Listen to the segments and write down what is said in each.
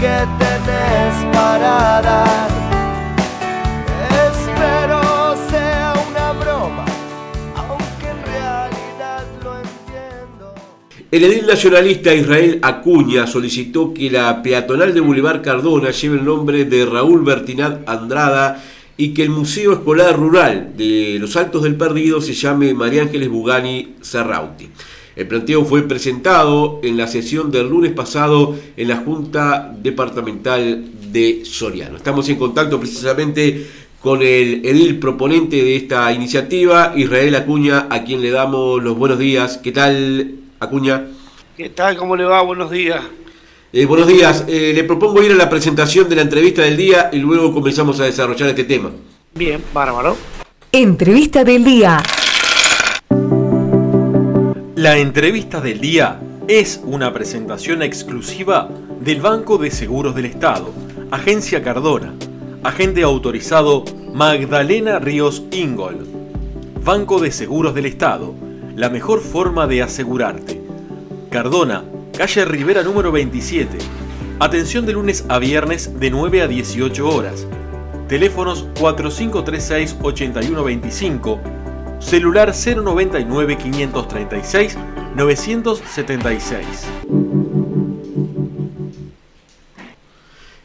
que tenés para. Espero sea una broma, aunque en realidad lo entiendo. El edil nacionalista Israel Acuña solicitó que la peatonal de Boulevard Cardona lleve el nombre de Raúl Bertinat Andrada y que el Museo Escolar Rural de los Altos del Perdido se llame María Ángeles Bugani Serrauti. El planteo fue presentado en la sesión del lunes pasado en la Junta Departamental de Soriano. Estamos en contacto precisamente con el edil proponente de esta iniciativa, Israel Acuña, a quien le damos los buenos días. ¿Qué tal, Acuña? ¿Qué tal? ¿Cómo le va? Buenos días. Eh, buenos días. Eh, le propongo ir a la presentación de la entrevista del día y luego comenzamos a desarrollar este tema. Bien, bárbaro. Entrevista del día. La entrevista del día es una presentación exclusiva del Banco de Seguros del Estado, Agencia Cardona, agente autorizado Magdalena Ríos Ingol. Banco de Seguros del Estado, la mejor forma de asegurarte. Cardona, calle Rivera número 27. Atención de lunes a viernes de 9 a 18 horas. Teléfonos 4536-8125 celular 099 536 976.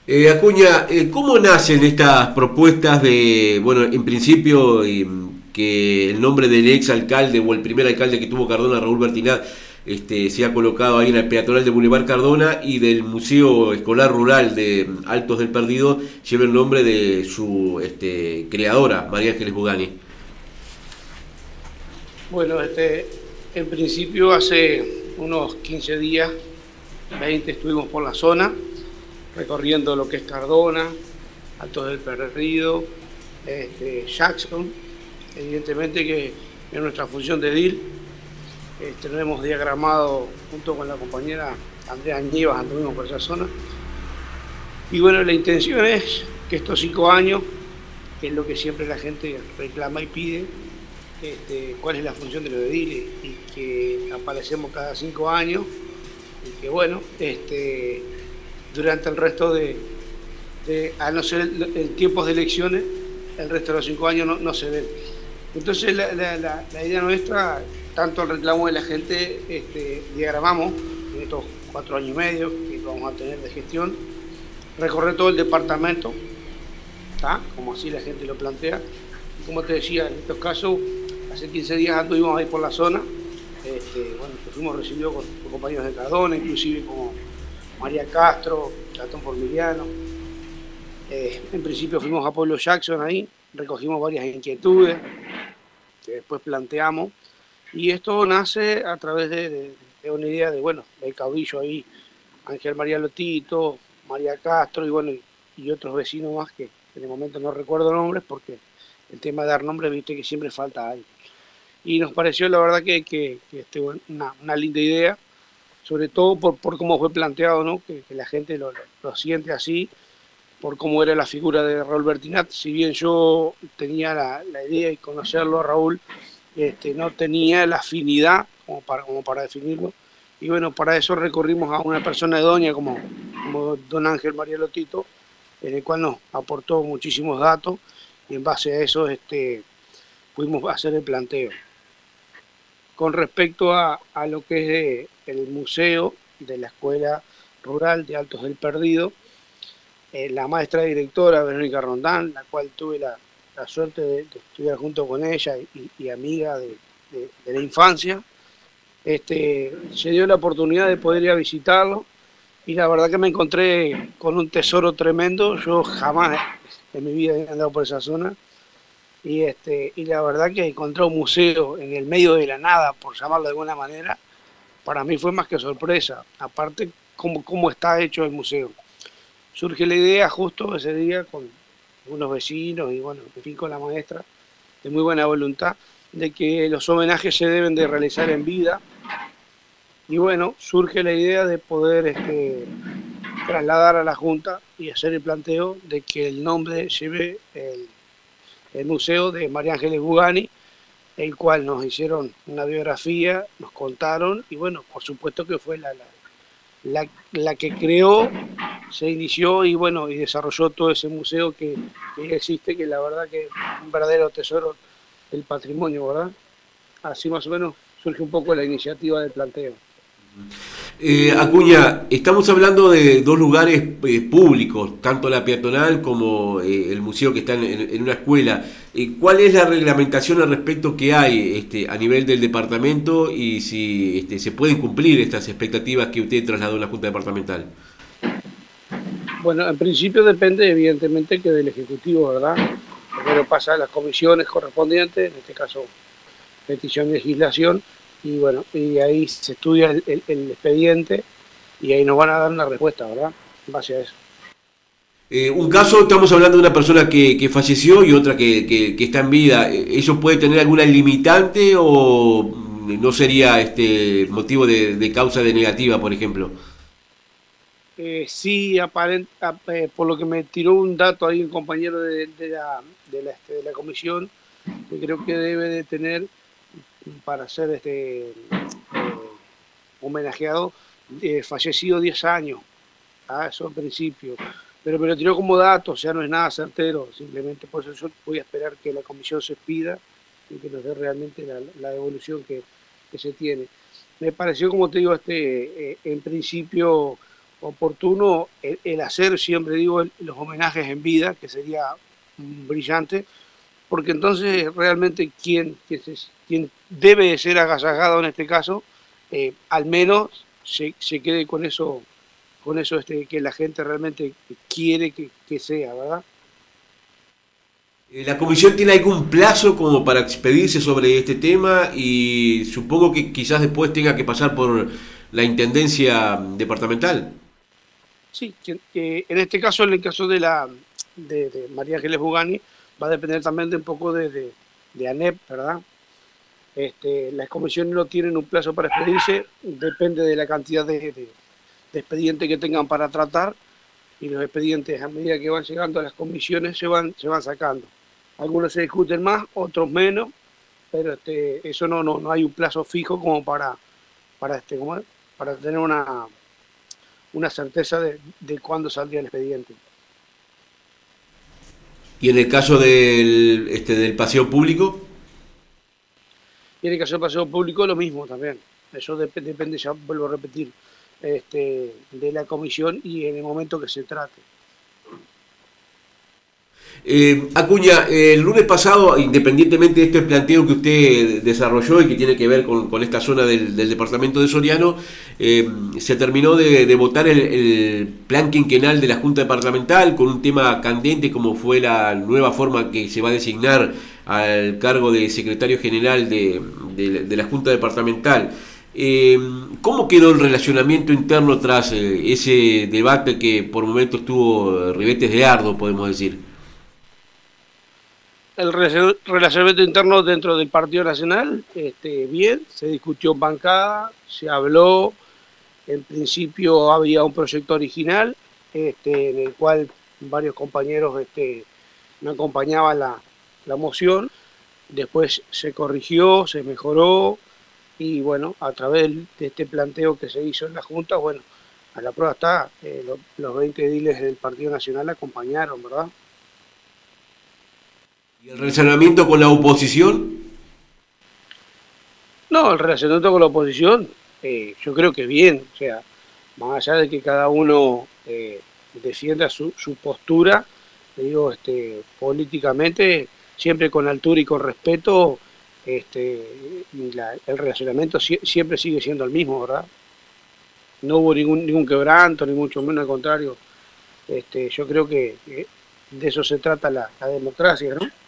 Eh, Acuña, eh, ¿cómo nacen estas propuestas de, bueno, en principio eh, que el nombre del ex alcalde o el primer alcalde que tuvo Cardona, Raúl Bertinat, este, se ha colocado ahí en el peatonal de Boulevard Cardona y del Museo Escolar Rural de Altos del Perdido lleva el nombre de su este, creadora, María Ángeles Bugani? Bueno, este, en principio hace unos 15 días, 20 estuvimos por la zona, recorriendo lo que es Cardona, Altos del Perdido, este, Jackson, evidentemente que en nuestra función de DIL este, lo hemos diagramado junto con la compañera Andrea Ñivas, anduvimos por esa zona. Y bueno, la intención es que estos cinco años, que es lo que siempre la gente reclama y pide, este, cuál es la función de los ediles y que aparecemos cada cinco años y que bueno, este, durante el resto de, a no ser en tiempos de elecciones, el resto de los cinco años no, se ven. Entonces la, idea nuestra, tanto el reclamo de la gente, este, diagramamos en estos cuatro años y medio que vamos a tener de gestión, recorrer todo el departamento, como así la gente lo plantea. como te decía, en estos casos hace 15 días anduvimos ahí por la zona, este, bueno, fuimos recibidos con, compañeros de Cardona, inclusive como María Castro, Platón Formiliano. Eh, en principio fuimos a Pueblo Jackson ahí, recogimos varias inquietudes que después planteamos. Y esto nace a través de, una idea de, bueno, del caudillo ahí, Ángel María Lotito, María Castro y bueno, y otros vecinos más que en el momento no recuerdo nombres porque el tema de dar nombres, viste que siempre falta ahí y nos pareció la verdad que, que, este, una, linda idea, sobre todo por, por cómo fue planteado, ¿no? que, la gente lo, lo, siente así, por cómo era la figura de Raúl Bertinat. Si bien yo tenía la, la idea de conocerlo a Raúl, este, no tenía la afinidad como para, como para definirlo. Y bueno, para eso recorrimos a una persona Doña como, como don Ángel María Lotito, en el cual nos aportó muchísimos datos y en base a eso este, pudimos hacer el planteo con respecto a, lo que es el museo de la Escuela Rural de Altos del Perdido. Eh, la maestra directora Verónica Rondán, la cual tuve la, suerte de, estudiar junto con ella y, amiga de, la infancia, este, se dio la oportunidad de poder ir a visitarlo y la verdad que me encontré con un tesoro tremendo. Yo jamás en mi vida he andado por esa zona y, este, y la verdad que encontrar un museo en el medio de la nada, por llamarlo de alguna manera, para mí fue más que sorpresa. Aparte, cómo, cómo está hecho el museo. Surge la idea justo ese día con unos vecinos y bueno, en fin con la maestra, de muy buena voluntad, de que los homenajes se deben de realizar en vida. Y bueno, surge la idea de poder este, trasladar a la Junta y hacer el planteo de que el nombre lleve el el museo de María Ángeles Bugani, el cual nos hicieron una biografía, nos contaron y bueno, por supuesto que fue la, la, la, que creó se inició y bueno, y desarrolló todo ese museo que, que existe, que la verdad que es un verdadero tesoro del patrimonio, ¿verdad? Así más o menos surge un poco la iniciativa del planteo. Eh, Acuña, estamos hablando de dos lugares eh, públicos, tanto la peatonal como eh, el museo que está en, una escuela. ¿Cuál es la reglamentación al respecto que hay este, a nivel del departamento y si este, se pueden cumplir estas expectativas que usted trasladó en la Junta Departamental? Bueno, en principio depende evidentemente que del Ejecutivo, ¿verdad? Primero pasa a las comisiones correspondientes, en este caso petición de legislación, y bueno, y ahí se estudia el, expediente y ahí nos van a dar una respuesta, ¿verdad? En base a eso. Eh, un caso, estamos hablando de una persona que, falleció y otra que, está en vida. Eh, ¿Eso puede tener alguna limitante o no sería este motivo de, causa de negativa, por ejemplo? Eh, sí, aparent, eh, por lo que me tiró un dato ahí un compañero de, la, de, la, este, de la comisión, que creo que debe de tener para ser este, eh, homenajeado, eh, fallecido 10 años, ¿ah? eso en principio. Pero me lo tiró como dato, o sea, no es nada certero, simplemente por eso voy a esperar que la comisión se pida y que nos dé realmente la, devolución que, se tiene. Me pareció, como te digo, este, eh, en principio oportuno el, hacer, siempre digo, los homenajes en vida, que sería brillante, porque entonces realmente quien, quien, debe ser agasajado en este caso, eh, al menos se, quede con eso, con eso este, que la gente realmente quiere que, sea, ¿verdad? Eh, ¿La comisión tiene algún plazo como para expedirse sobre este tema y supongo que quizás después tenga que pasar por la intendencia departamental? Sí, en este caso, en el caso de la de, María Ángeles Bugani, va a depender también de un poco de, de, ANEP, ¿verdad? Este, las comisiones no tienen un plazo para expedirse, depende de la cantidad de, de, expedientes que tengan para tratar y los expedientes a medida que van llegando a las comisiones se van, se van sacando. Algunos se discuten más, otros menos, pero este, eso no, no, no hay un plazo fijo como para, para, este, como, para tener una, una certeza de, de cuándo saldría el expediente. ¿Y en el caso del, este, del paseo público? Y en el caso del paseo público lo mismo también. Eso depende, ya vuelvo a repetir, este, de la comisión y en el momento que se trate. Eh, Acuña, el lunes pasado, independientemente de este planteo que usted desarrolló y que tiene que ver con, esta zona del, departamento de Soriano, eh, se terminó de, votar el, plan quinquenal de la Junta Departamental con un tema candente como fue la nueva forma que se va a designar al cargo de secretario general de, la Junta Departamental. Eh, ¿Cómo quedó el relacionamiento interno tras ese debate que por momentos tuvo ribetes de ardo, podemos decir? El relacionamiento interno dentro del Partido Nacional, este, bien, se discutió en bancada, se habló, en principio había un proyecto original, este, en el cual varios compañeros este, me acompañaban la, la moción, después se corrigió, se mejoró, y bueno, a través de este planteo que se hizo en la Junta, bueno, a la prueba está, eh, los 20 ediles del Partido Nacional acompañaron, ¿verdad? ¿Y el relacionamiento con la oposición? No, el relacionamiento con la oposición, eh, yo creo que bien, o sea, más allá de que cada uno eh, defienda su, postura, digo, este, políticamente, siempre con altura y con respeto, este, el relacionamiento siempre sigue siendo el mismo, ¿verdad? No hubo ningún, ningún quebranto, ni mucho menos al contrario. Este, yo creo que de eso se trata la, la democracia, ¿no?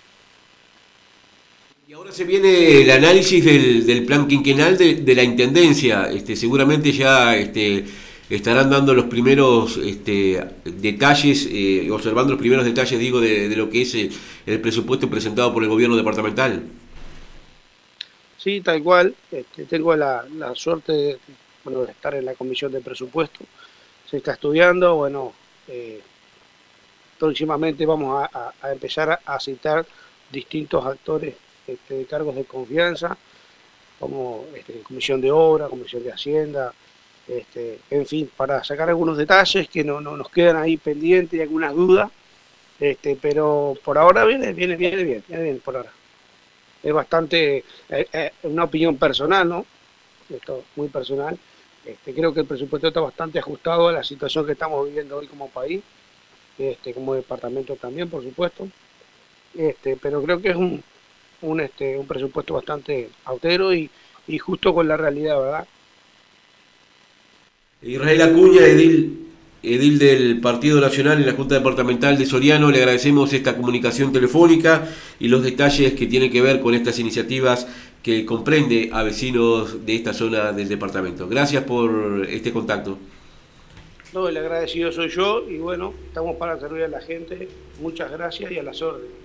Y ahora se viene el análisis del, plan quinquenal de, la Intendencia. Este, seguramente ya este, estarán dando los primeros este, detalles, eh, observando los primeros detalles, digo, de, lo que es eh, el, presupuesto presentado por el gobierno departamental. Sí, tal cual. Este, tengo la, suerte de, bueno, de estar en la comisión de presupuesto. Se está estudiando, bueno, eh, próximamente vamos a, empezar a citar distintos actores este, cargos de confianza, como este, Comisión de Obra, Comisión de Hacienda, este, en fin, para sacar algunos detalles que no, nos quedan ahí pendientes y algunas dudas, este, pero por ahora viene, viene, viene bien, viene bien por ahora. Es bastante, eh, eh, una opinión personal, ¿no? Esto muy personal. Este, creo que el presupuesto está bastante ajustado a la situación que estamos viviendo hoy como país, este, como departamento también, por supuesto. Este, pero creo que es un, un, este, un presupuesto bastante austero y, y justo con la realidad, ¿verdad? Israel Acuña, edil, edil del Partido Nacional en la Junta Departamental de Soriano, le agradecemos esta comunicación telefónica y los detalles que tienen que ver con estas iniciativas que comprende a vecinos de esta zona del departamento. Gracias por este contacto. No, el agradecido soy yo y bueno, estamos para servir a la gente. Muchas gracias y a las órdenes.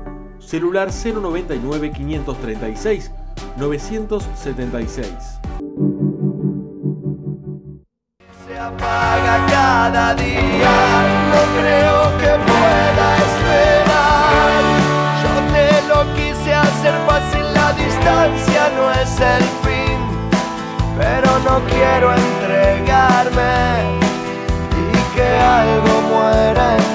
celular 099 536 976. Se apaga cada día, no creo que pueda esperar. Yo te lo quise hacer fácil, la distancia no es el fin, pero no quiero entregarme y que algo muera en